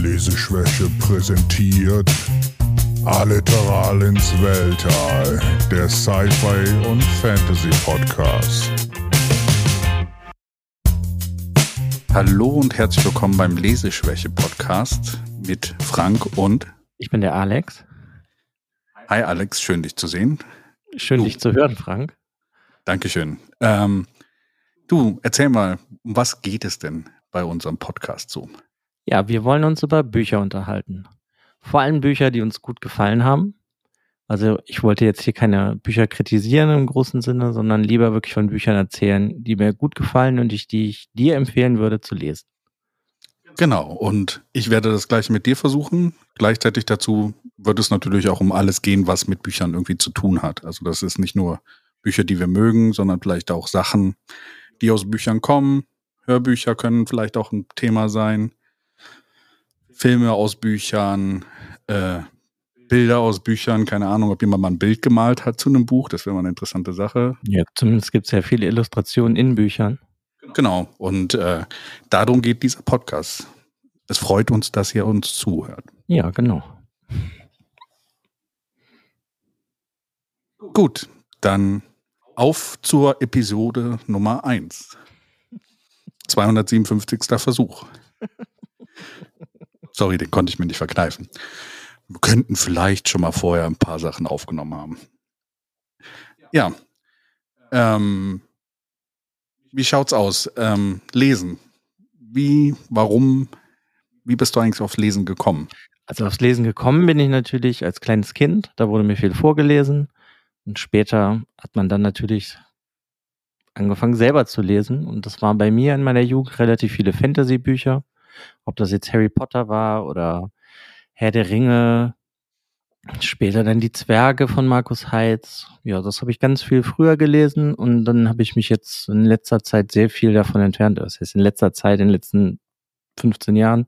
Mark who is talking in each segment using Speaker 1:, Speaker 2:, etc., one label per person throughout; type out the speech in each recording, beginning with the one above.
Speaker 1: Leseschwäche präsentiert Alliteral ins Weltall, der Sci-Fi und Fantasy Podcast.
Speaker 2: Hallo und herzlich willkommen beim Leseschwäche Podcast mit Frank und
Speaker 3: Ich bin der Alex.
Speaker 2: Hi Alex, schön dich zu sehen.
Speaker 3: Schön
Speaker 2: Du.
Speaker 3: dich zu hören, Frank.
Speaker 2: Dankeschön. Ähm, du, erzähl mal, um was geht es denn bei unserem Podcast so?
Speaker 3: Ja, wir wollen uns über Bücher unterhalten. Vor allem Bücher, die uns gut gefallen haben. Also ich wollte jetzt hier keine Bücher kritisieren im großen Sinne, sondern lieber wirklich von Büchern erzählen, die mir gut gefallen und ich, die ich dir empfehlen würde zu lesen.
Speaker 2: Genau, und ich werde das gleich mit dir versuchen. Gleichzeitig dazu wird es natürlich auch um alles gehen, was mit Büchern irgendwie zu tun hat. Also das ist nicht nur Bücher, die wir mögen, sondern vielleicht auch Sachen, die aus Büchern kommen. Hörbücher können vielleicht auch ein Thema sein. Filme aus Büchern, äh, Bilder aus Büchern, keine Ahnung, ob jemand mal ein Bild gemalt hat zu einem Buch, das wäre mal eine interessante Sache.
Speaker 3: Ja, zumindest gibt es ja viele Illustrationen in Büchern.
Speaker 2: Genau, und äh, darum geht dieser Podcast. Es freut uns, dass ihr uns zuhört.
Speaker 3: Ja, genau.
Speaker 2: Gut, dann auf zur Episode Nummer 1. 257. Versuch. Sorry, den konnte ich mir nicht verkneifen. Wir könnten vielleicht schon mal vorher ein paar Sachen aufgenommen haben. Ja. Ähm, wie schaut's aus? Ähm, lesen. Wie, warum, wie bist du eigentlich aufs Lesen gekommen?
Speaker 3: Also aufs Lesen gekommen bin ich natürlich als kleines Kind. Da wurde mir viel vorgelesen. Und später hat man dann natürlich angefangen selber zu lesen. Und das waren bei mir in meiner Jugend relativ viele Fantasy-Bücher. Ob das jetzt Harry Potter war oder Herr der Ringe. Später dann die Zwerge von Markus Heitz. Ja, das habe ich ganz viel früher gelesen. Und dann habe ich mich jetzt in letzter Zeit sehr viel davon entfernt. Das heißt, in letzter Zeit, in den letzten 15 Jahren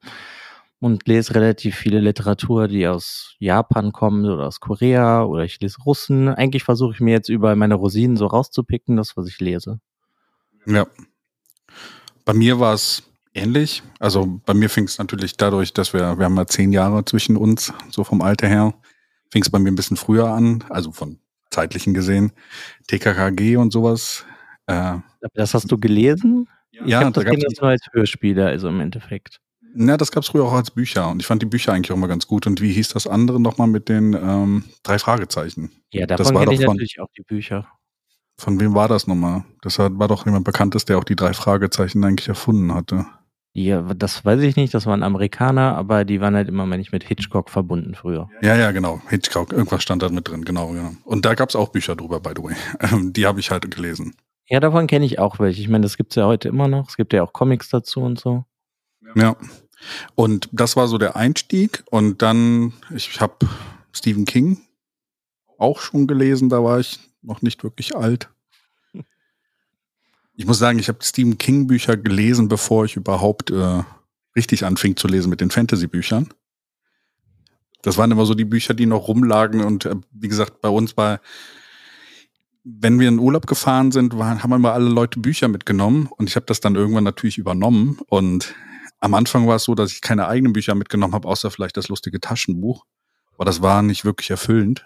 Speaker 3: und lese relativ viele Literatur, die aus Japan kommt oder aus Korea oder ich lese Russen. Eigentlich versuche ich mir jetzt überall meine Rosinen so rauszupicken, das, was ich lese.
Speaker 2: Ja. Bei mir war es ähnlich. Also bei mir fing es natürlich dadurch, dass wir, wir haben ja zehn Jahre zwischen uns, so vom Alter her, fing es bei mir ein bisschen früher an, also von zeitlichen gesehen. TKKG und sowas. Äh,
Speaker 3: Das hast du gelesen? Ich
Speaker 2: ja,
Speaker 3: habe
Speaker 2: da
Speaker 3: das Ding jetzt nur als Hörspieler, also im Endeffekt.
Speaker 2: Na, das gab's früher auch als Bücher und ich fand die Bücher eigentlich auch mal ganz gut. Und wie hieß das andere nochmal mit den ähm, drei Fragezeichen?
Speaker 3: Ja,
Speaker 2: Das
Speaker 3: davon
Speaker 2: war
Speaker 3: kenne ich
Speaker 2: doch von-
Speaker 3: natürlich auch die Bücher.
Speaker 2: Von wem war das nochmal? Das war war doch jemand Bekanntes, der auch die drei Fragezeichen eigentlich erfunden hatte.
Speaker 3: Ja, das weiß ich nicht, das waren Amerikaner, aber die waren halt immer mal nicht mit Hitchcock verbunden früher.
Speaker 2: Ja, ja, genau. Hitchcock, irgendwas stand da mit drin, genau, genau. Und da gab's auch Bücher drüber, by the way. Ähm, Die habe ich halt gelesen.
Speaker 3: Ja, davon kenne ich auch welche. Ich meine, das gibt's ja heute immer noch. Es gibt ja auch Comics dazu und so.
Speaker 2: Ja. Und das war so der Einstieg. Und dann, ich habe Stephen King auch schon gelesen, da war ich noch nicht wirklich alt. Ich muss sagen, ich habe Stephen King Bücher gelesen, bevor ich überhaupt äh, richtig anfing zu lesen mit den Fantasy-Büchern. Das waren immer so die Bücher, die noch rumlagen. Und äh, wie gesagt, bei uns war, wenn wir in Urlaub gefahren sind, waren, haben immer alle Leute Bücher mitgenommen. Und ich habe das dann irgendwann natürlich übernommen. Und am Anfang war es so, dass ich keine eigenen Bücher mitgenommen habe, außer vielleicht das lustige Taschenbuch. Aber das war nicht wirklich erfüllend.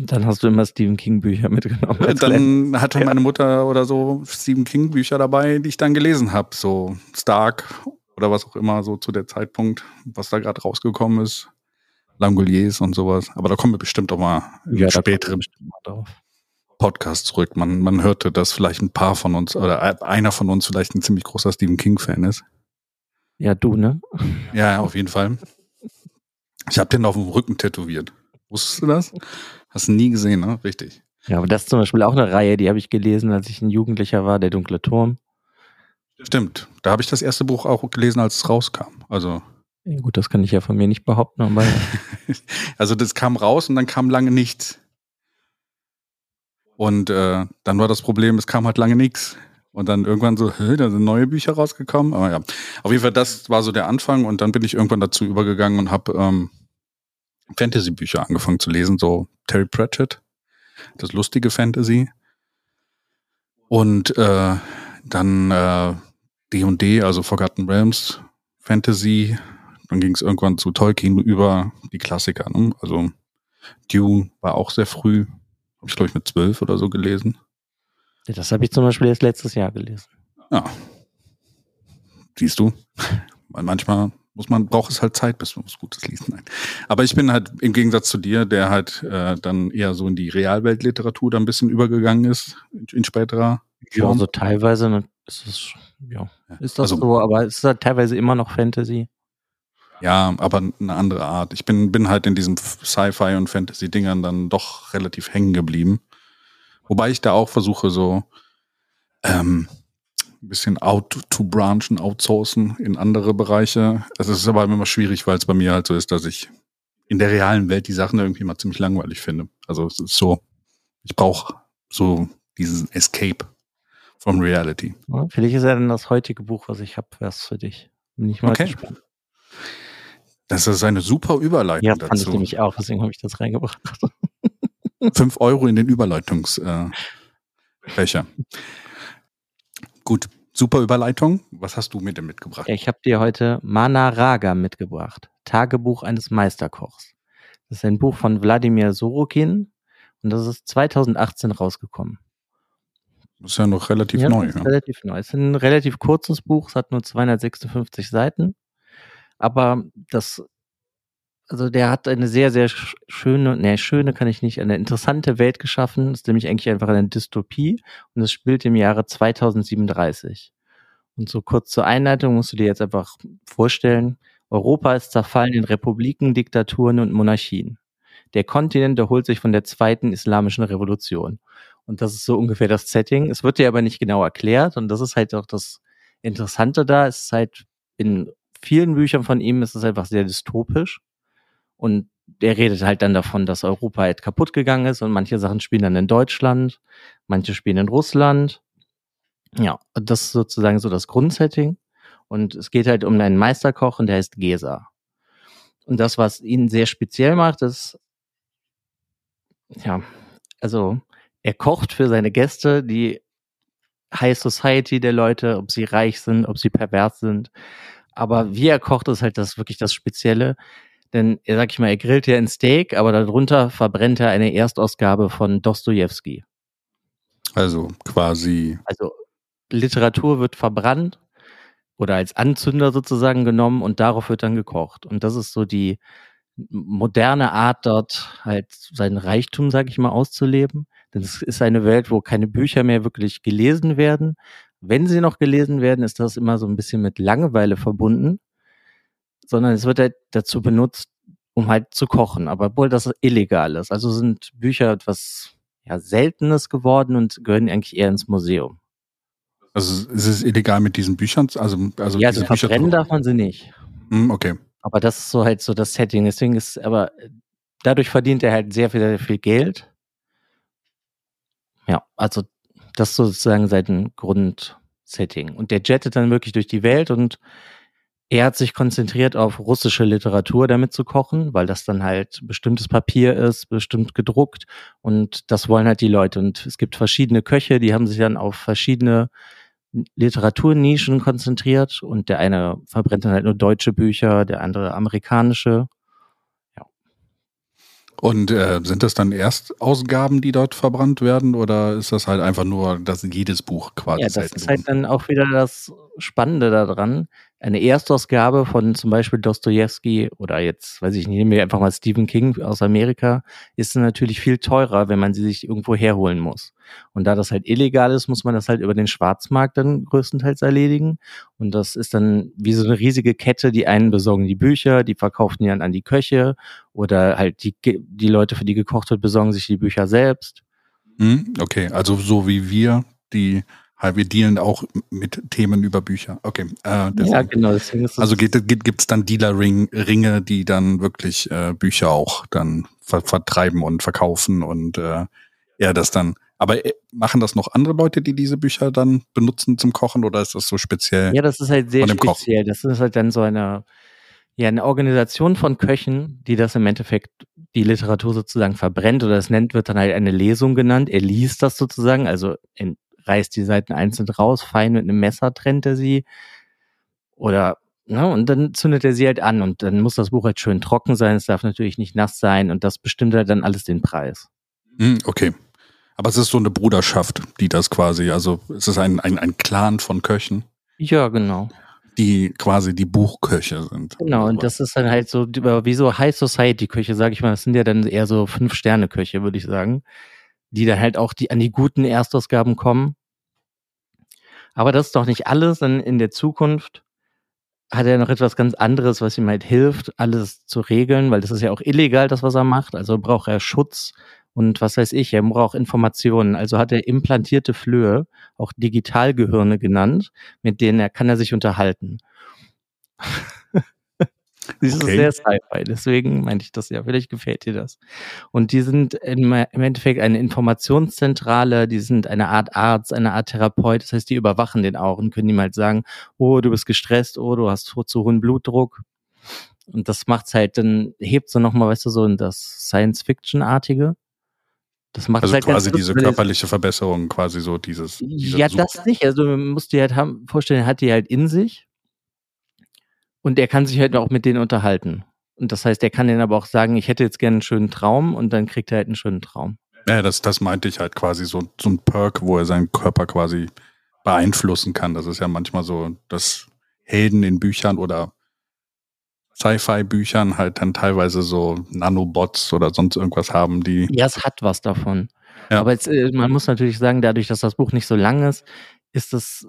Speaker 3: Dann hast du immer Stephen King Bücher mitgenommen.
Speaker 2: Dann hatte meine Mutter oder so Stephen King Bücher dabei, die ich dann gelesen habe. So Stark oder was auch immer, so zu der Zeitpunkt, was da gerade rausgekommen ist. Langoliers und sowas. Aber da kommen wir bestimmt auch mal
Speaker 3: Ja,
Speaker 2: späteren. Podcast zurück. Man, man hörte, dass vielleicht ein paar von uns oder einer von uns vielleicht ein ziemlich großer Stephen King-Fan ist.
Speaker 3: Ja, du, ne?
Speaker 2: Ja, ja, auf jeden Fall. Ich habe den auf dem Rücken tätowiert. Wusstest du das? Hast du nie gesehen, ne? Richtig.
Speaker 3: Ja, aber das ist zum Beispiel auch eine Reihe, die habe ich gelesen, als ich ein Jugendlicher war, der dunkle Turm.
Speaker 2: Stimmt. Da habe ich das erste Buch auch gelesen, als es rauskam. Also,
Speaker 3: Ja, gut, das kann ich ja von mir nicht behaupten, aber
Speaker 2: also das kam raus und dann kam lange nichts. Und äh, dann war das Problem, es kam halt lange nichts. Und dann irgendwann so, da sind neue Bücher rausgekommen. Aber ja, auf jeden Fall, das war so der Anfang. Und dann bin ich irgendwann dazu übergegangen und habe ähm, Fantasy-Bücher angefangen zu lesen, so Terry Pratchett, das lustige Fantasy. Und äh, dann äh, D&D, also Forgotten Realms, Fantasy, dann ging es irgendwann zu Tolkien über die Klassiker. Ne? Also Dune war auch sehr früh, habe ich glaube ich mit zwölf oder so gelesen.
Speaker 3: Ja, das habe ich zum Beispiel erst letztes Jahr gelesen.
Speaker 2: Ja. Siehst du? Weil manchmal muss man, braucht es halt Zeit, bis man was Gutes liest. Nein. Aber ich bin halt im Gegensatz zu dir, der halt äh, dann eher so in die Realweltliteratur da ein bisschen übergegangen ist, in, in späterer
Speaker 3: Ja,
Speaker 2: Form.
Speaker 3: also teilweise ne, ist es, ja, ist das
Speaker 2: Also-
Speaker 3: so, aber es ist halt teilweise immer noch Fantasy.
Speaker 2: Ja, aber eine andere Art. Ich bin, bin halt in diesen Sci-Fi und Fantasy-Dingern dann doch relativ hängen geblieben. Wobei ich da auch versuche, so ähm, ein bisschen out to branchen, outsourcen in andere Bereiche. Es ist aber immer schwierig, weil es bei mir halt so ist, dass ich in der realen Welt die Sachen irgendwie mal ziemlich langweilig finde. Also es ist so, ich brauche so diesen Escape from reality.
Speaker 3: Vielleicht ist ja dann das heutige Buch, was ich habe, was für dich. Bin ich mal
Speaker 2: Okay.
Speaker 3: gespannt.
Speaker 2: Das ist eine super Überleitung
Speaker 3: Ja, fand ich
Speaker 2: dazu.
Speaker 3: nämlich auch, deswegen habe ich das reingebracht.
Speaker 2: Fünf Euro in den Überleitungsfächer. Äh, super Überleitung. Was hast du mir denn mitgebracht?
Speaker 3: Ich habe dir heute Mana Raga mitgebracht. Tagebuch eines Meisterkochs. Das ist ein Buch von Wladimir Sorokin und das ist 2018 rausgekommen.
Speaker 2: Das ist ja noch relativ
Speaker 3: ja,
Speaker 2: neu.
Speaker 3: ist
Speaker 2: Ja.
Speaker 3: relativ neu. Es ist ein relativ kurzes Buch, es hat nur 256 Seiten. Aber das, also der hat eine sehr, sehr sch- schöne, ne, schöne kann ich nicht, eine interessante Welt geschaffen. Das ist nämlich eigentlich einfach eine Dystopie und es spielt im Jahre 2037. Und so kurz zur Einleitung musst du dir jetzt einfach vorstellen, Europa ist zerfallen in Republiken, Diktaturen und Monarchien. Der Kontinent erholt sich von der zweiten islamischen Revolution. Und das ist so ungefähr das Setting. Es wird dir aber nicht genau erklärt und das ist halt auch das Interessante da. Es ist halt in vielen Büchern von ihm ist es einfach sehr dystopisch und der redet halt dann davon, dass Europa halt kaputt gegangen ist und manche Sachen spielen dann in Deutschland, manche spielen in Russland. Ja, das ist sozusagen so das Grundsetting. Und es geht halt um einen Meisterkoch und der heißt Gesa. Und das, was ihn sehr speziell macht, ist, ja, also er kocht für seine Gäste, die High Society der Leute, ob sie reich sind, ob sie pervers sind. Aber wie er kocht, ist halt das wirklich das Spezielle. Denn, er sag ich mal, er grillt ja ein Steak, aber darunter verbrennt er eine Erstausgabe von Dostojewski.
Speaker 2: Also quasi,
Speaker 3: Also Literatur wird verbrannt oder als Anzünder sozusagen genommen und darauf wird dann gekocht. Und das ist so die moderne Art, dort halt seinen Reichtum, sag ich mal, auszuleben. Denn es ist eine Welt, wo keine Bücher mehr wirklich gelesen werden. Wenn sie noch gelesen werden, ist das immer so ein bisschen mit Langeweile verbunden, sondern es wird halt dazu benutzt, um halt zu kochen, aber obwohl das illegal ist. Also sind Bücher etwas ja, Seltenes geworden und gehören eigentlich eher ins Museum.
Speaker 2: also ist es illegal mit diesen Büchern? Also, also
Speaker 3: ja, also
Speaker 2: Bücher
Speaker 3: verbrennen darf man sie nicht.
Speaker 2: Hm, okay.
Speaker 3: Aber das ist so halt so das Setting. Deswegen ist, aber dadurch verdient er halt sehr viel, sehr viel Geld. Ja, also das ist sozusagen sein Grundsetting. Und der jettet dann wirklich durch die Welt und er hat sich konzentriert auf russische Literatur damit zu kochen, weil das dann halt bestimmtes Papier ist, bestimmt gedruckt und das wollen halt die Leute. Und es gibt verschiedene Köche, die haben sich dann auf verschiedene Literaturnischen konzentriert und der eine verbrennt dann halt nur deutsche Bücher, der andere amerikanische.
Speaker 2: Und äh, sind das dann Erstausgaben, die dort verbrannt werden, oder ist das halt einfach nur, dass jedes Buch quasi
Speaker 3: Ja, das ist halt dann auch wieder das Spannende daran. Eine Erstausgabe von zum Beispiel Dostoevsky oder jetzt, weiß ich nicht, nehmen wir einfach mal Stephen King aus Amerika, ist natürlich viel teurer, wenn man sie sich irgendwo herholen muss. Und da das halt illegal ist, muss man das halt über den Schwarzmarkt dann größtenteils erledigen. Und das ist dann wie so eine riesige Kette, die einen besorgen die Bücher, die verkaufen die dann an die Köche oder halt die, die Leute, für die gekocht wird, besorgen sich die Bücher selbst.
Speaker 2: Hm, okay, also so wie wir, die wir dealen auch mit Themen über Bücher. Okay. Äh.
Speaker 3: Ja, genau. Es
Speaker 2: Also gibt, gibt's dann Dealer-Ringe, die dann wirklich äh, Bücher auch dann ver vertreiben und verkaufen und äh, ja, das dann. Aber äh, machen das noch andere Leute, die diese Bücher dann benutzen zum Kochen oder ist das so speziell?
Speaker 3: Ja, das ist halt sehr speziell. Das ist halt dann so eine, ja, eine Organisation von Köchen, die das im Endeffekt die Literatur sozusagen verbrennt oder es nennt, wird dann halt eine Lesung genannt. Er liest das sozusagen, also in, reißt die Seiten einzeln raus, fein mit einem Messer trennt er sie oder Ne? Und dann zündet er sie halt an und dann muss das Buch halt schön trocken sein, es darf natürlich nicht nass sein und das bestimmt halt dann alles den Preis.
Speaker 2: Hm, okay. Aber es ist so eine Bruderschaft, die das quasi, also es ist ein, ein, ein Clan von Köchen.
Speaker 3: Ja, genau.
Speaker 2: Die quasi die Buchköche sind.
Speaker 3: Genau, und das ist dann halt so, wie so High Society Köche, sag ich mal, das sind ja dann eher so Fünf-Sterne-Köche, würde ich sagen. Die dann halt auch die, an die guten Erstausgaben kommen. Aber das ist doch nicht alles, dann in der Zukunft hat er noch etwas ganz anderes, was ihm halt hilft, alles zu regeln, weil das ist ja auch illegal, das, was er macht. Also braucht er Schutz und was weiß ich, er braucht Informationen. Also hat er implantierte Flöhe, auch Digitalgehirne genannt, mit denen er kann er sich unterhalten. Das ist okay. sehr Sci-Fi, deswegen meinte ich das ja. Vielleicht gefällt dir das. Und die sind im, Endeffekt eine Informationszentrale, die sind eine Art Arzt, eine Art Therapeut. Das heißt, die überwachen den auch und können ihm halt sagen, oh, du bist gestresst, oh, du hast zu hohen Blutdruck. Und das macht's halt, dann hebt so nochmal, weißt du, so in das Science-Fiction-artige.
Speaker 2: Das macht also halt quasi diese körperliche Verbesserung, quasi so dieses.
Speaker 3: Ja, das nicht. Also man muss dir halt haben, vorstellen, hat die halt in sich und er kann sich halt auch mit denen unterhalten. Und das heißt, er kann denen aber auch sagen, ich hätte jetzt gerne einen schönen Traum und dann kriegt er halt einen schönen Traum.
Speaker 2: Ja, das, das meinte ich halt quasi so, so ein Perk, wo er seinen Körper quasi beeinflussen kann. Das ist ja manchmal so, dass Helden in Büchern oder Sci-Fi-Büchern halt dann teilweise so Nanobots oder sonst irgendwas haben, die.
Speaker 3: Ja, es hat was davon. Ja. Aber jetzt, äh, man muss natürlich sagen, dadurch, dass das Buch nicht so lang ist, ist das,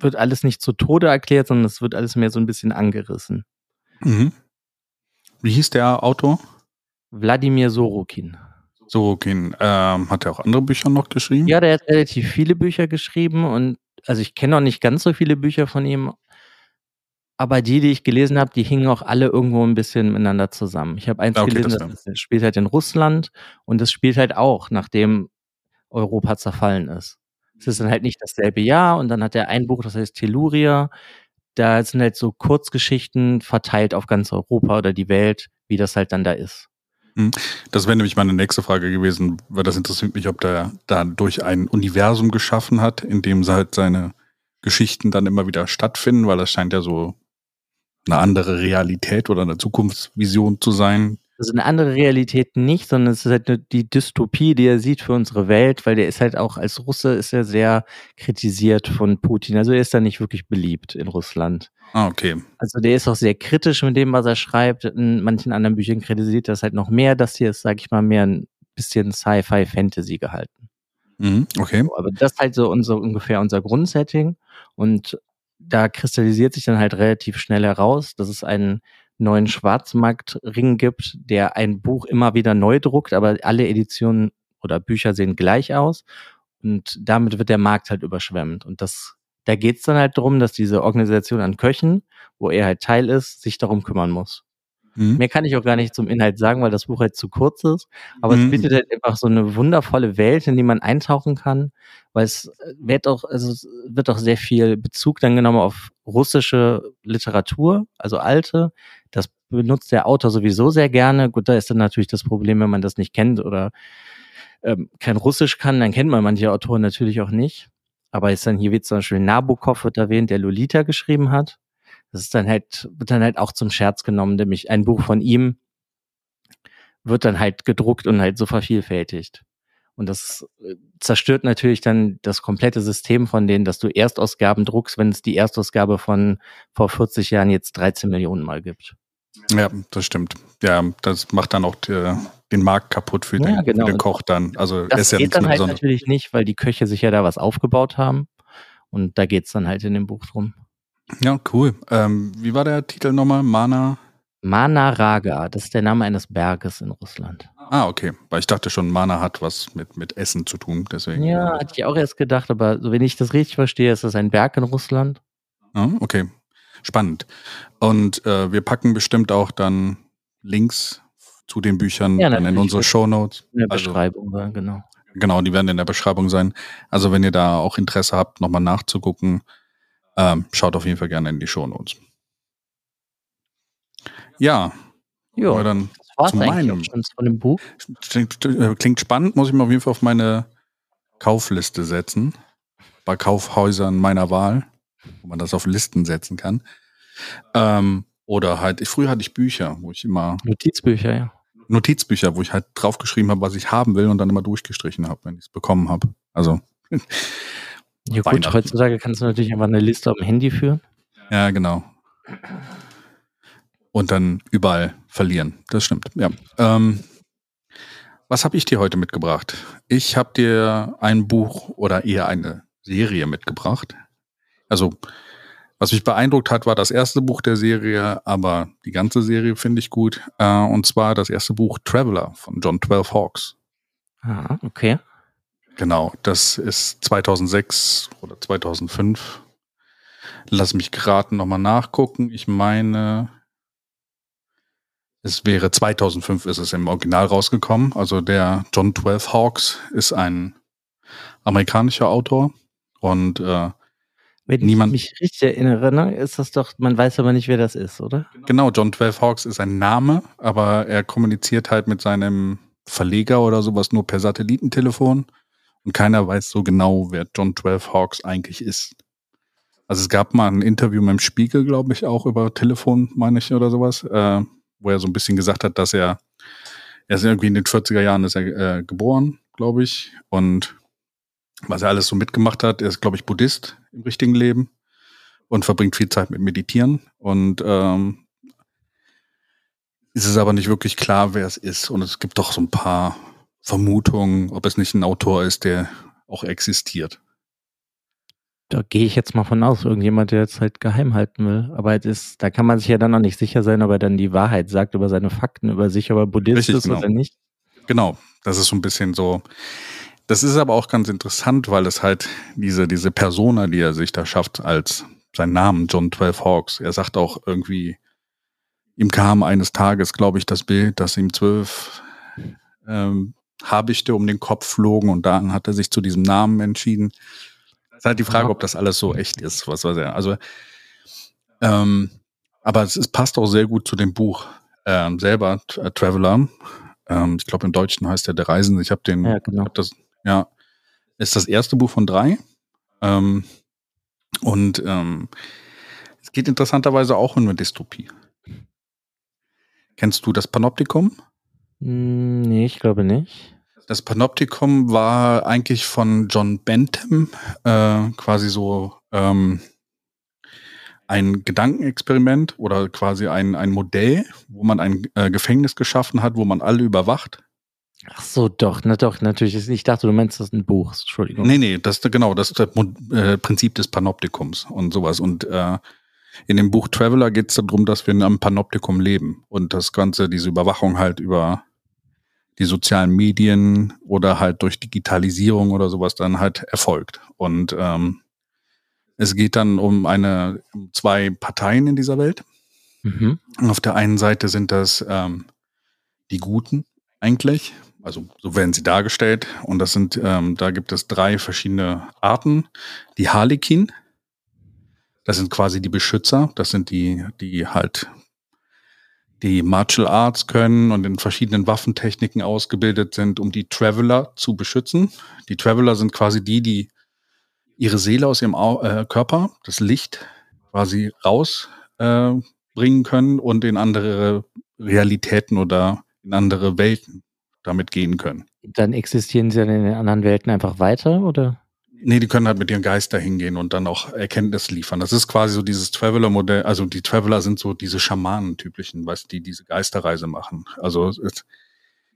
Speaker 3: wird alles nicht zu Tode erklärt, sondern es wird alles mehr so ein bisschen angerissen.
Speaker 2: Mhm. Wie hieß der Autor?
Speaker 3: Wladimir Sorokin.
Speaker 2: Sorokin, ähm, hat er auch andere Bücher noch geschrieben?
Speaker 3: Ja, der hat relativ viele Bücher geschrieben und also ich kenne noch nicht ganz so viele Bücher von ihm, aber die, die ich gelesen habe, die hingen auch alle irgendwo ein bisschen miteinander zusammen. Ich habe eins okay, gelesen, das, das spielt halt in Russland und das spielt halt auch, nachdem Europa zerfallen ist. Es ist dann halt nicht dasselbe Jahr und dann hat er ein Buch, das heißt Telluria. Da sind halt so Kurzgeschichten verteilt auf ganz Europa oder die Welt, wie das halt dann da ist.
Speaker 2: Hm. Das wäre nämlich meine nächste Frage gewesen, weil das interessiert mich, ob der dadurch ein Universum geschaffen hat, in dem halt seine Geschichten dann immer wieder stattfinden, weil das scheint ja so eine andere Realität oder eine Zukunftsvision zu sein,
Speaker 3: ist eine andere Realität nicht, sondern es ist halt nur die Dystopie, die er sieht für unsere Welt, weil der ist halt auch als Russe ist er sehr kritisiert von Putin. Also er ist da nicht wirklich beliebt in Russland.
Speaker 2: Ah, okay.
Speaker 3: Also der ist auch sehr kritisch mit dem, was er schreibt. In manchen anderen Büchern kritisiert das halt noch mehr. Das hier ist, sag ich mal, mehr ein bisschen Sci-Fi-Fantasy gehalten.
Speaker 2: Mhm, okay.
Speaker 3: So, aber das ist halt so unser, ungefähr unser Grundsetting. Und da kristallisiert sich dann halt relativ schnell heraus, dass es ein neuen Schwarzmarktring gibt, der ein Buch immer wieder neu druckt, aber alle Editionen oder Bücher sehen gleich aus. Und damit wird der Markt halt überschwemmt. Und das, da geht es dann halt darum, dass diese Organisation an Köchen, wo er halt Teil ist, sich darum kümmern muss. Mhm. Mehr kann ich auch gar nicht zum Inhalt sagen, weil das Buch halt zu kurz ist. Aber mhm. es bietet halt einfach so eine wundervolle Welt, in die man eintauchen kann, weil es wird auch, also es wird auch sehr viel Bezug dann genommen auf russische Literatur, also alte. Das benutzt der Autor sowieso sehr gerne. Gut, da ist dann natürlich das Problem, wenn man das nicht kennt oder ähm, kein Russisch kann, dann kennt man manche Autoren natürlich auch nicht. Aber ist dann hier wie zum Beispiel Nabokov wird erwähnt, der Lolita geschrieben hat. Das ist dann halt, wird dann halt auch zum Scherz genommen, nämlich ein Buch von ihm wird dann halt gedruckt und halt so vervielfältigt. Und das äh, zerstört natürlich dann das komplette System von denen, dass du Erstausgaben druckst, wenn es die Erstausgabe von vor 40 Jahren jetzt 13 Millionen Mal gibt.
Speaker 2: Ja, das stimmt. Ja, das macht dann auch die, den Markt kaputt für, ja, den, genau. für den Koch dann. Also
Speaker 3: das
Speaker 2: ist ja
Speaker 3: geht dann halt natürlich nicht, weil die Köche sich ja da was aufgebaut haben. Und da geht's dann halt in dem Buch drum.
Speaker 2: Ja, cool. Ähm, wie war der Titel nochmal? Mana?
Speaker 3: Mana Raga, das ist der Name eines Berges in Russland.
Speaker 2: Ah, okay. Weil ich dachte schon, Mana hat was mit, mit Essen zu tun, deswegen.
Speaker 3: Ja, hatte ich auch erst gedacht, aber so wenn ich das richtig verstehe, ist das ein Berg in Russland.
Speaker 2: Ah, okay. Spannend. Und äh, wir packen bestimmt auch dann Links zu den Büchern ja, in unsere Show Notes.
Speaker 3: In der also, Beschreibung, genau.
Speaker 2: Genau, die werden in der Beschreibung sein. Also wenn ihr da auch Interesse habt, nochmal nachzugucken, ähm, schaut auf jeden Fall gerne in die Shownotes. Ja.
Speaker 3: Ja, dann
Speaker 2: zu meinem.
Speaker 3: Von dem Buch.
Speaker 2: Klingt, äh, klingt spannend, muss ich mir auf jeden Fall auf meine Kaufliste setzen. Bei Kaufhäusern meiner Wahl, wo man das auf Listen setzen kann. Ähm, oder halt, ich, früher hatte ich Bücher, wo ich immer.
Speaker 3: Notizbücher, ja.
Speaker 2: Notizbücher, wo ich halt draufgeschrieben habe, was ich haben will und dann immer durchgestrichen habe, wenn ich es bekommen habe. Also.
Speaker 3: Ja gut, heutzutage kannst du natürlich einfach eine Liste auf dem Handy führen.
Speaker 2: Ja, genau. Und dann überall verlieren. Das stimmt. Ja. Ähm, was habe ich dir heute mitgebracht? Ich habe dir ein Buch oder eher eine Serie mitgebracht. Also, was mich beeindruckt hat, war das erste Buch der Serie, aber die ganze Serie finde ich gut. Äh, und zwar das erste Buch Traveler von John Twelve Hawks.
Speaker 3: Ah, okay.
Speaker 2: Genau, das ist 2006 oder 2005. Lass mich gerade nochmal nachgucken. Ich meine, es wäre 2005 ist es im Original rausgekommen. Also der John Twelve Hawks ist ein amerikanischer Autor und äh,
Speaker 3: wenn niemand ich mich richtig erinnere, ne, ist das doch, man weiß aber nicht, wer das ist, oder?
Speaker 2: Genau, John Twelve Hawks ist ein Name, aber er kommuniziert halt mit seinem Verleger oder sowas nur per Satellitentelefon und keiner weiß so genau, wer John Twelve Hawks eigentlich ist. Also es gab mal ein Interview mit dem Spiegel, glaube ich, auch über Telefon, meine ich, oder sowas. Äh, wo er so ein bisschen gesagt hat, dass er, er ist irgendwie in den 40er Jahren ist er äh, geboren, glaube ich. Und was er alles so mitgemacht hat, er ist, glaube ich, Buddhist im richtigen Leben und verbringt viel Zeit mit Meditieren. Und ähm, es ist aber nicht wirklich klar, wer es ist. Und es gibt doch so ein paar Vermutungen, ob es nicht ein Autor ist, der auch existiert.
Speaker 3: Da gehe ich jetzt mal von aus, irgendjemand, der jetzt halt geheim halten will. Aber es ist, da kann man sich ja dann noch nicht sicher sein, ob er dann die Wahrheit sagt über seine Fakten, über sich, ob er Buddhist Richtig, ist genau. oder nicht.
Speaker 2: Genau, das ist so ein bisschen so. Das ist aber auch ganz interessant, weil es halt diese, diese Persona, die er sich da schafft, als sein Namen, John Twelve Hawks, er sagt auch irgendwie, ihm kam eines Tages, glaube ich, das Bild, dass ihm zwölf ähm, Habichte um den Kopf flogen und dann hat er sich zu diesem Namen entschieden ist halt die Frage, ob das alles so echt ist, was weiß er. Also, ähm, aber es, es passt auch sehr gut zu dem Buch ähm, selber, äh, Traveler. Ähm, ich glaube, im Deutschen heißt er Der Reisende. Ich habe den, ja, genau. hab das, ja, ist das erste Buch von drei. Ähm, und ähm, es geht interessanterweise auch um eine Dystopie. Kennst du das Panoptikum?
Speaker 3: Hm, nee, ich glaube nicht.
Speaker 2: Das Panoptikum war eigentlich von John Bentham äh, quasi so ähm, ein Gedankenexperiment oder quasi ein, ein Modell, wo man ein äh, Gefängnis geschaffen hat, wo man alle überwacht.
Speaker 3: Ach so, doch, na doch, natürlich. Ich dachte, du meinst das ist ein Buch, Entschuldigung.
Speaker 2: Nee, nee, das genau, das ist das äh, Prinzip des Panoptikums und sowas. Und äh, in dem Buch Traveler geht es darum, dass wir in einem Panoptikum leben und das Ganze, diese Überwachung halt über die sozialen Medien oder halt durch Digitalisierung oder sowas dann halt erfolgt. Und ähm, es geht dann um eine um zwei Parteien in dieser Welt. Mhm. Auf der einen Seite sind das ähm, die Guten eigentlich, also so werden sie dargestellt. Und das sind, ähm, da gibt es drei verschiedene Arten. Die Harlekin, das sind quasi die Beschützer, das sind die, die halt die Martial Arts können und in verschiedenen Waffentechniken ausgebildet sind, um die Traveler zu beschützen. Die Traveler sind quasi die, die ihre Seele aus ihrem äh, Körper, das Licht, quasi rausbringen äh, können und in andere Realitäten oder in andere Welten damit gehen können.
Speaker 3: Dann existieren sie dann in den anderen Welten einfach weiter, oder?
Speaker 2: Nee, die können halt mit ihren Geist hingehen und dann auch Erkenntnis liefern. Das ist quasi so dieses Traveler-Modell. Also die Traveler sind so diese Schamanen-typischen, weißt die diese Geisterreise machen. Also es,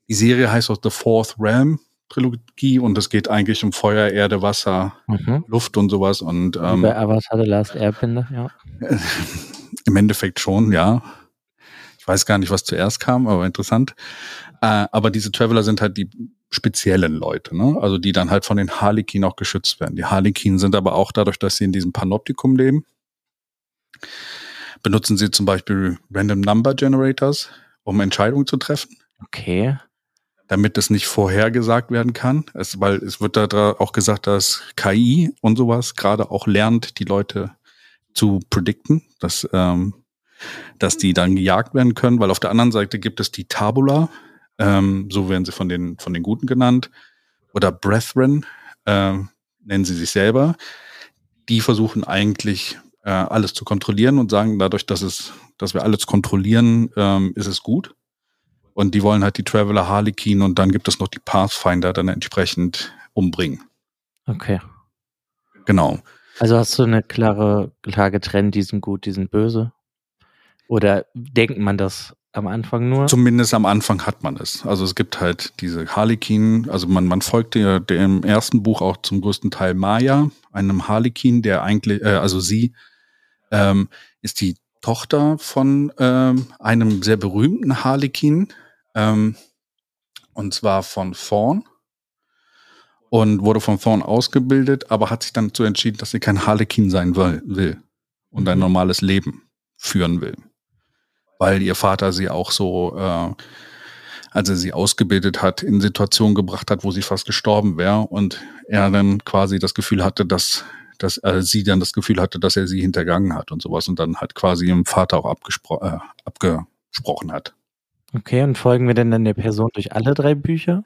Speaker 2: die Serie heißt auch The Fourth Realm Trilogie und es geht eigentlich um Feuer, Erde, Wasser, mhm. Luft und sowas. Und
Speaker 3: ähm, bei Avatar The Last Airbender, ja.
Speaker 2: Im Endeffekt schon, ja. Ich weiß gar nicht, was zuerst kam, aber interessant. Äh, aber diese Traveler sind halt die speziellen Leute, ne? Also die dann halt von den Harlekin auch geschützt werden. Die Harlekin sind aber auch dadurch, dass sie in diesem Panoptikum leben, benutzen sie zum Beispiel Random Number Generators, um Entscheidungen zu treffen.
Speaker 3: Okay.
Speaker 2: Damit es nicht vorhergesagt werden kann. Es, weil es wird da auch gesagt, dass KI und sowas gerade auch lernt, die Leute zu predikten, dass, ähm, dass die dann gejagt werden können, weil auf der anderen Seite gibt es die Tabula, ähm, so werden sie von den, von den Guten genannt, oder Brethren, äh, nennen sie sich selber. Die versuchen eigentlich äh, alles zu kontrollieren und sagen, dadurch, dass es, dass wir alles kontrollieren, ähm, ist es gut. Und die wollen halt die Traveler Harlequin und dann gibt es noch die Pathfinder dann entsprechend umbringen.
Speaker 3: Okay.
Speaker 2: Genau.
Speaker 3: Also hast du eine klare, klar getrennt, die sind gut, die sind böse? Oder denkt man das am Anfang nur?
Speaker 2: Zumindest am Anfang hat man es. Also es gibt halt diese Harlequin, also man, man folgt der im ersten Buch auch zum größten Teil Maya, einem Harlequin, der eigentlich, äh, also sie ähm, ist die Tochter von ähm, einem sehr berühmten Harlequin, ähm, und zwar von Thorn und wurde von Thorn ausgebildet, aber hat sich dann dazu entschieden, dass sie kein Harlequin sein will und ein mhm. normales Leben führen will weil ihr Vater sie auch so, äh, als er sie ausgebildet hat, in Situationen gebracht hat, wo sie fast gestorben wäre und er dann quasi das Gefühl hatte, dass dass äh, sie dann das Gefühl hatte, dass er sie hintergangen hat und sowas und dann halt quasi ihrem Vater auch abgespro äh, abgesprochen hat.
Speaker 3: Okay, und folgen wir denn dann der Person durch alle drei Bücher?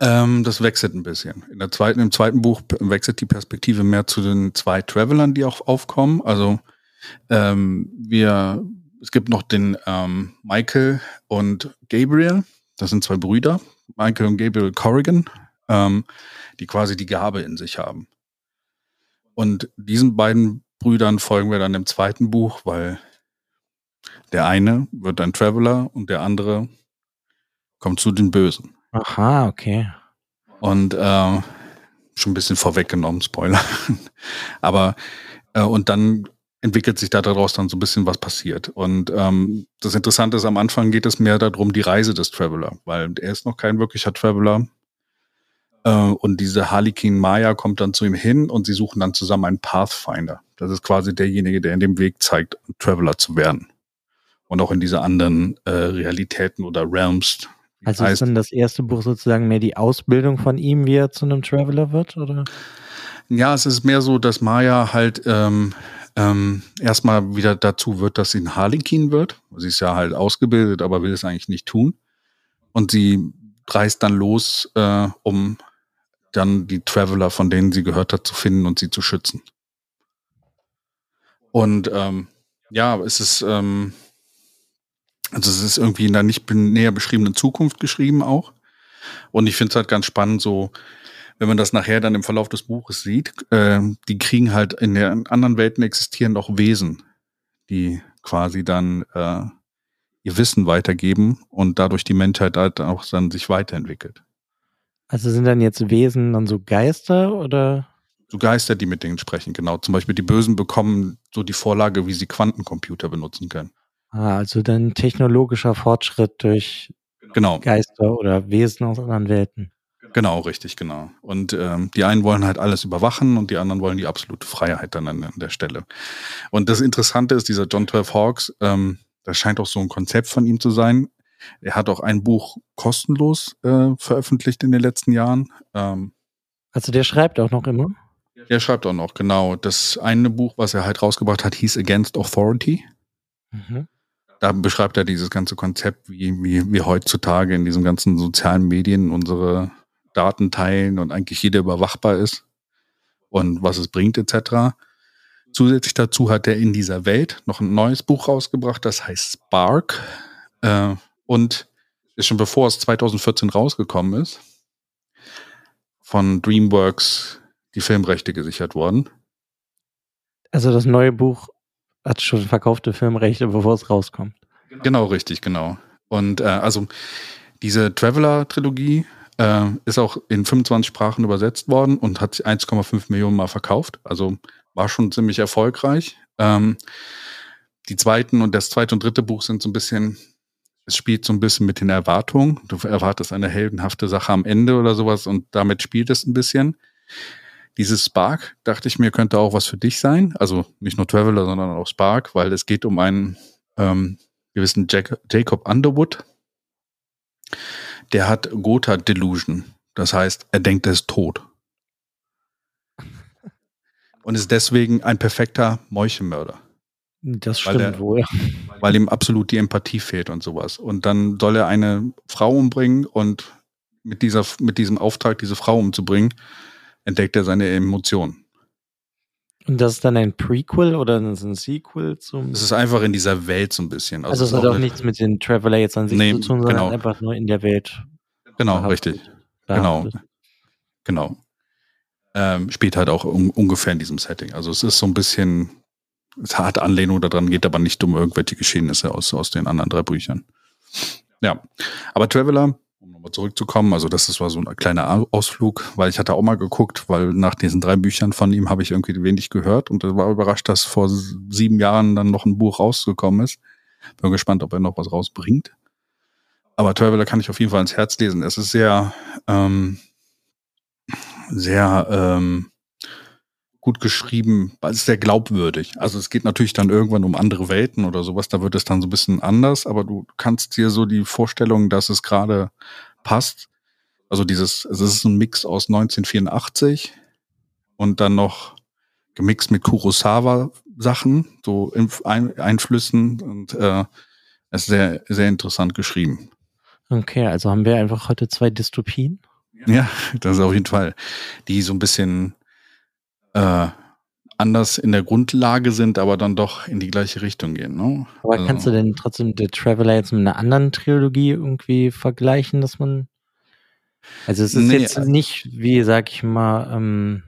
Speaker 2: Ähm, das wechselt ein bisschen. In der zweiten, Im zweiten Buch wechselt die Perspektive mehr zu den zwei Travelern, die auch aufkommen. Also ähm, wir es gibt noch den ähm, Michael und Gabriel. Das sind zwei Brüder, Michael und Gabriel Corrigan, ähm, die quasi die Gabe in sich haben. Und diesen beiden Brüdern folgen wir dann im zweiten Buch, weil der eine wird ein Traveler und der andere kommt zu den Bösen.
Speaker 3: Aha, okay.
Speaker 2: Und äh, schon ein bisschen vorweggenommen, Spoiler. Aber äh, und dann entwickelt sich da daraus dann so ein bisschen was passiert. Und ähm, das Interessante ist, am Anfang geht es mehr darum, die Reise des Traveler, weil er ist noch kein wirklicher Traveler. Äh, und diese Harlequin Maya kommt dann zu ihm hin und sie suchen dann zusammen einen Pathfinder. Das ist quasi derjenige, der in dem Weg zeigt, Traveler zu werden. Und auch in diese anderen äh, Realitäten oder Realms.
Speaker 3: Also ist dann das erste Buch sozusagen mehr die Ausbildung von ihm, wie er zu einem Traveler wird, oder?
Speaker 2: Ja, es ist mehr so, dass Maya halt ähm, ähm, erstmal wieder dazu wird, dass sie ein Harlekin wird. Sie ist ja halt ausgebildet, aber will es eigentlich nicht tun. Und sie reist dann los, äh, um dann die Traveler, von denen sie gehört hat, zu finden und sie zu schützen. Und ähm, ja, es ist, ähm, also es ist irgendwie in der nicht näher beschriebenen Zukunft geschrieben auch. Und ich finde es halt ganz spannend, so wenn man das nachher dann im Verlauf des Buches sieht, äh, die kriegen halt in den anderen Welten existieren auch Wesen, die quasi dann äh, ihr Wissen weitergeben und dadurch die Menschheit halt auch dann sich weiterentwickelt.
Speaker 3: Also sind dann jetzt Wesen dann so Geister oder?
Speaker 2: So Geister, die mit denen sprechen, genau. Zum Beispiel die Bösen bekommen so die Vorlage, wie sie Quantencomputer benutzen können.
Speaker 3: Ah, also dann technologischer Fortschritt durch genau. Geister oder Wesen aus anderen Welten.
Speaker 2: Genau, richtig, genau. Und ähm, die einen wollen halt alles überwachen und die anderen wollen die absolute Freiheit dann an, an der Stelle. Und das Interessante ist, dieser John 12 Hawks, ähm, das scheint auch so ein Konzept von ihm zu sein. Er hat auch ein Buch kostenlos äh, veröffentlicht in den letzten Jahren. Ähm,
Speaker 3: also der schreibt auch noch immer?
Speaker 2: Der schreibt auch noch, genau. Das eine Buch, was er halt rausgebracht hat, hieß Against Authority. Mhm. Da beschreibt er dieses ganze Konzept, wie, wie, wie heutzutage in diesen ganzen sozialen Medien unsere Daten teilen und eigentlich jeder überwachbar ist und was es bringt etc. Zusätzlich dazu hat er in dieser Welt noch ein neues Buch rausgebracht, das heißt Spark äh, und ist schon bevor es 2014 rausgekommen ist, von DreamWorks die Filmrechte gesichert worden.
Speaker 3: Also das neue Buch hat schon verkaufte Filmrechte, bevor es rauskommt.
Speaker 2: Genau, richtig, genau. Und äh, also diese Traveler-Trilogie äh, ist auch in 25 Sprachen übersetzt worden und hat 1,5 Millionen Mal verkauft. Also war schon ziemlich erfolgreich. Ähm, die zweiten und das zweite und dritte Buch sind so ein bisschen, es spielt so ein bisschen mit den Erwartungen. Du erwartest eine heldenhafte Sache am Ende oder sowas und damit spielt es ein bisschen. Dieses Spark, dachte ich mir, könnte auch was für dich sein. Also nicht nur Traveler, sondern auch Spark, weil es geht um einen ähm, gewissen Jack Jacob Underwood, der hat Gotha Delusion. Das heißt, er denkt, er ist tot. Und ist deswegen ein perfekter Meuchenmörder.
Speaker 3: Das stimmt er, wohl.
Speaker 2: Weil ihm absolut die Empathie fehlt und sowas. Und dann soll er eine Frau umbringen und mit, dieser, mit diesem Auftrag, diese Frau umzubringen, entdeckt er seine Emotionen.
Speaker 3: Und das ist dann ein Prequel oder ein Sequel zum.
Speaker 2: Es ist einfach in dieser Welt so ein bisschen.
Speaker 3: Also, es hat auch nichts mit den Traveler jetzt an sich
Speaker 2: Nee,
Speaker 3: zu tun, sondern
Speaker 2: genau.
Speaker 3: einfach nur in der Welt.
Speaker 2: Genau,
Speaker 3: behaftet.
Speaker 2: richtig. Genau.
Speaker 3: behaftet.
Speaker 2: Genau. Ähm, spielt halt auch un ungefähr in diesem Setting. Also es ist so ein bisschen, es hat Anlehnung daran, geht aber nicht um irgendwelche Geschehnisse aus, aus den anderen drei Büchern. Ja. Aber Traveler, nochmal zurückzukommen, also das ist- war so ein kleiner Au- Ausflug, weil ich hatte auch mal geguckt, weil nach diesen drei Büchern von ihm habe ich irgendwie wenig gehört und war überrascht, dass vor sieben Jahren dann noch ein Buch rausgekommen ist. Bin gespannt, ob er noch was rausbringt. Aber Traveler kann ich auf jeden Fall ins Herz lesen. Es ist sehr, ähm, sehr ähm, gut geschrieben, weil es ist sehr glaubwürdig. Also es geht natürlich dann irgendwann um andere Welten oder sowas, da wird es dann so ein bisschen anders, aber du kannst dir so die Vorstellung, dass es gerade passt. Also dieses, es ist ein Mix aus 1984 und dann noch gemixt mit Kurosawa-Sachen, so Inf- Ein Einflüssen und äh, es ist sehr, sehr interessant geschrieben.
Speaker 3: Okay, also haben wir einfach heute zwei Dystopien.
Speaker 2: Ja, das ist auf jeden Fall. Die so ein bisschen äh, anders in der Grundlage sind, aber dann doch in die gleiche Richtung gehen. Ne?
Speaker 3: Aber
Speaker 2: Also,
Speaker 3: kannst du denn trotzdem The Traveler jetzt mit einer anderen Trilogie irgendwie vergleichen, dass man. Also es ist
Speaker 2: Nee,
Speaker 3: jetzt
Speaker 2: äh,
Speaker 3: nicht, wie sag ich mal, ähm,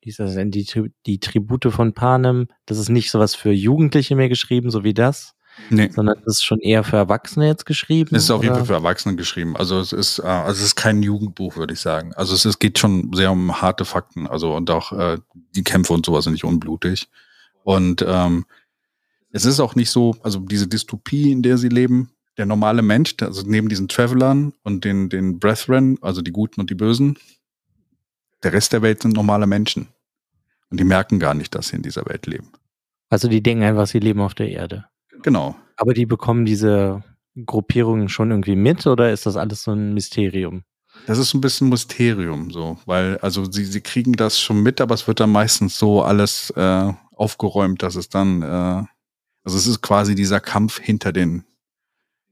Speaker 3: wie ist das denn, die, die Tribute von Panem, das ist nicht sowas für Jugendliche mehr geschrieben, so wie das,
Speaker 2: Nee,
Speaker 3: sondern das ist schon eher für Erwachsene jetzt geschrieben.
Speaker 2: es ist auf jeden
Speaker 3: oder?
Speaker 2: Fall für Erwachsene geschrieben. Also es ist, äh, also es ist kein Jugendbuch, würde ich sagen. Also es, ist, geht schon sehr um harte Fakten. Also und auch äh, die Kämpfe und sowas sind nicht unblutig. Und ähm, es ist auch nicht so, also diese Dystopie, in der sie leben, der normale Mensch, also neben diesen Travelern und den, den Brethren, also die Guten und die Bösen, der Rest der Welt sind normale Menschen. Und die merken gar nicht, dass sie in dieser Welt leben.
Speaker 3: Also die denken einfach, sie leben auf der Erde.
Speaker 2: Genau.
Speaker 3: Aber die bekommen diese Gruppierungen schon irgendwie mit oder ist das alles so ein Mysterium?
Speaker 2: Das ist so ein bisschen Mysterium, so, weil, also sie, sie kriegen das schon mit, aber es wird dann meistens so alles äh, aufgeräumt, dass es dann, äh, also es ist quasi dieser Kampf hinter den,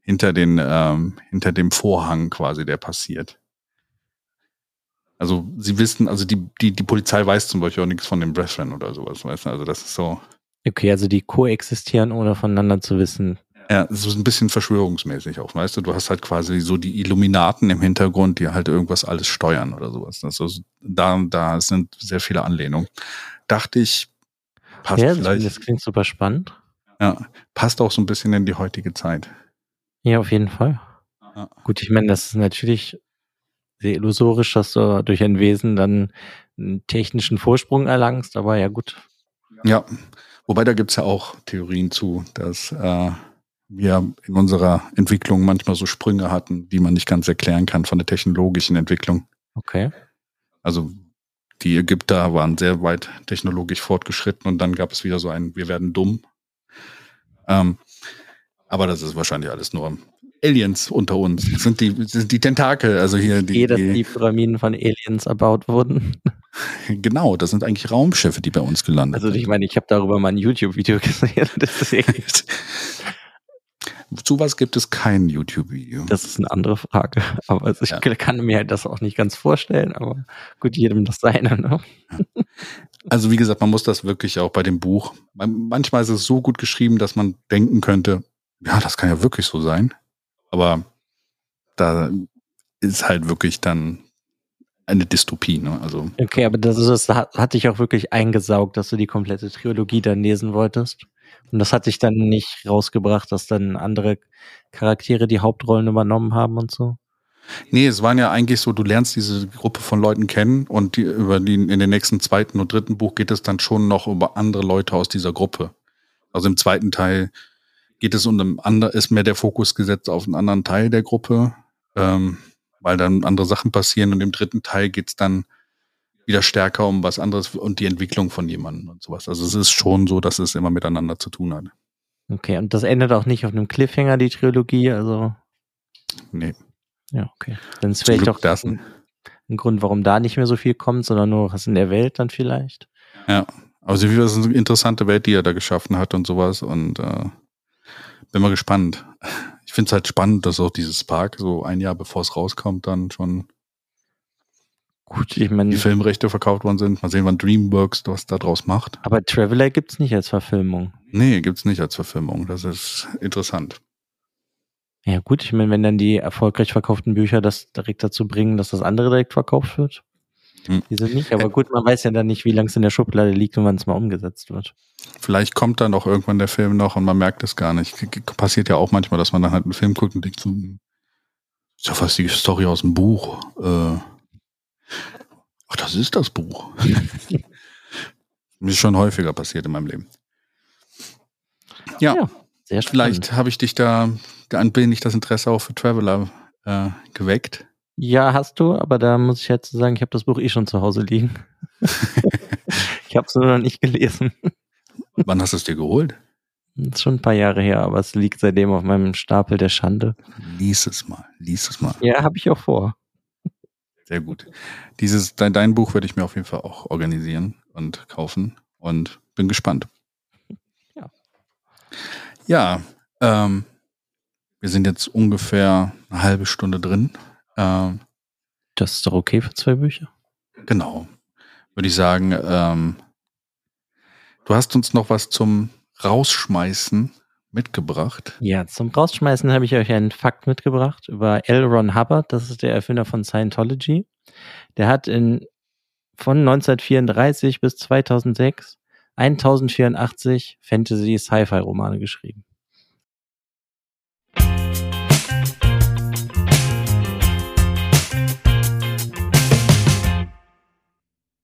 Speaker 2: hinter den, ähm, hinter dem Vorhang quasi, der passiert. Also sie wissen, also die, die, die Polizei weiß zum Beispiel auch nichts von den Brethren oder sowas, weißt du? Also das ist so,
Speaker 3: Okay, also die koexistieren, ohne voneinander zu wissen.
Speaker 2: Ja, es ist ein bisschen verschwörungsmäßig auch, weißt du? Du hast halt quasi so die Illuminaten im Hintergrund, die halt irgendwas alles steuern oder sowas. Also da, da sind sehr viele Anlehnungen. Dachte ich, passt
Speaker 3: ja, das,
Speaker 2: vielleicht,
Speaker 3: das klingt super spannend.
Speaker 2: ja, passt auch so ein bisschen in die heutige Zeit.
Speaker 3: Ja, auf jeden Fall.
Speaker 2: Ja.
Speaker 3: Gut, ich meine, das ist natürlich sehr illusorisch, dass du durch ein Wesen dann einen technischen Vorsprung erlangst, aber ja gut.
Speaker 2: Ja, wobei da gibt's ja auch Theorien zu, dass äh, wir in unserer Entwicklung manchmal so Sprünge hatten, die man nicht ganz erklären kann von der technologischen Entwicklung.
Speaker 3: Okay.
Speaker 2: Also die Ägypter waren sehr weit technologisch fortgeschritten und dann gab es wieder so ein, wir werden dumm. Ähm, aber das ist wahrscheinlich alles nur Aliens unter uns. Das sind die, das sind die Tentakel, also hier die,
Speaker 3: Eh, dass
Speaker 2: die,
Speaker 3: Pyramiden von Aliens erbaut wurden.
Speaker 2: genau, das sind eigentlich Raumschiffe, die bei uns gelandet
Speaker 3: Also ich meine, ich habe darüber mal ein YouTube-Video gesehen.
Speaker 2: Sind. Zu was gibt es kein YouTube-Video.
Speaker 3: das ist eine andere Frage. Aber also ich
Speaker 2: Ja.
Speaker 3: kann mir halt das auch nicht ganz vorstellen. Aber gut, jedem das seine. Ne?
Speaker 2: Also wie gesagt, man muss das wirklich auch bei dem Buch. man- Manchmal ist es so gut geschrieben, dass man denken könnte, ja, das kann ja wirklich so sein. Aber da ist halt wirklich dann eine Dystopie. Ne? Also
Speaker 3: Okay, aber das, ist, das hat, hat dich auch wirklich eingesaugt, dass du die komplette Trilogie dann lesen wolltest. Und das hat dich dann nicht rausgebracht, dass dann andere Charaktere die Hauptrollen übernommen haben und so.
Speaker 2: nee, es waren ja eigentlich so, du lernst diese Gruppe von Leuten kennen und die, über die in den nächsten zweiten und dritten Buch geht es dann schon noch über andere Leute aus dieser Gruppe. Also im zweiten Teil geht es um ein ander, ist mehr der Fokus gesetzt auf einen anderen Teil der Gruppe, ähm, weil dann andere Sachen passieren und im dritten Teil geht's dann wieder stärker um was anderes und die Entwicklung von jemandem und sowas. Also es ist schon so, dass es immer miteinander zu tun hat.
Speaker 3: Okay, und das endet auch nicht auf einem Cliffhanger, die Trilogie. Also,
Speaker 2: Nee,
Speaker 3: ja, okay. Dann ist vielleicht
Speaker 2: Glück
Speaker 3: auch
Speaker 2: das.
Speaker 3: ein, ein Grund, warum da nicht mehr so viel kommt, sondern nur was in der Welt dann vielleicht.
Speaker 2: Ja, also wie das ist eine interessante Welt, die er da geschaffen hat und sowas und äh, bin mal gespannt. Ich finde es halt spannend, dass auch dieses Park so ein Jahr bevor es rauskommt dann schon
Speaker 3: Gut, ich meine.
Speaker 2: Die Filmrechte verkauft worden sind. Mal sehen, wann Dreamworks was da draus macht.
Speaker 3: Aber Traveler gibt's nicht als Verfilmung.
Speaker 2: Nee, gibt's nicht als Verfilmung. Das ist interessant.
Speaker 3: Ja, gut, ich meine, wenn dann die erfolgreich verkauften Bücher das direkt dazu bringen, dass das andere direkt verkauft wird.
Speaker 2: Hm.
Speaker 3: Wieso nicht? Aber gut, man weiß ja dann nicht, wie lange es in der Schublade liegt und wann es mal umgesetzt wird.
Speaker 2: Vielleicht kommt dann auch irgendwann der Film noch und man merkt es gar nicht. Passiert ja auch manchmal, dass man dann halt einen Film guckt und denkt so, ist ja fast die Story aus dem Buch. Äh, ach, das ist das Buch. ist schon häufiger passiert in meinem Leben. Ja,
Speaker 3: Ja, Sehr spannend.
Speaker 2: vielleicht habe ich dich da ein wenig das Interesse auch für Traveler äh, geweckt.
Speaker 3: Ja, hast du, aber da muss ich jetzt sagen, ich habe das Buch eh schon zu Hause liegen. ich habe es nur noch nicht gelesen.
Speaker 2: Wann hast du es dir geholt?
Speaker 3: Das ist schon ein paar Jahre her, aber es liegt seitdem auf meinem Stapel der Schande.
Speaker 2: Lies es mal, lies es mal.
Speaker 3: Ja, habe ich auch vor.
Speaker 2: Sehr gut. Dieses, dein, dein Buch werde ich mir auf jeden Fall auch organisieren und kaufen und bin gespannt.
Speaker 3: Ja.
Speaker 2: Ja, ähm, wir sind jetzt ungefähr eine halbe Stunde drin. Ähm,
Speaker 3: Das ist doch okay für zwei Bücher.
Speaker 2: genau. Würde ich sagen, ähm, du hast uns noch was zum Rausschmeißen mitgebracht.
Speaker 3: Ja, zum Rausschmeißen habe ich euch einen Fakt mitgebracht über L. Ron Hubbard. Das ist der Erfinder von Scientology. Der hat in, von 1934 bis 2006 1084 Fantasy-Sci-Fi-Romane geschrieben.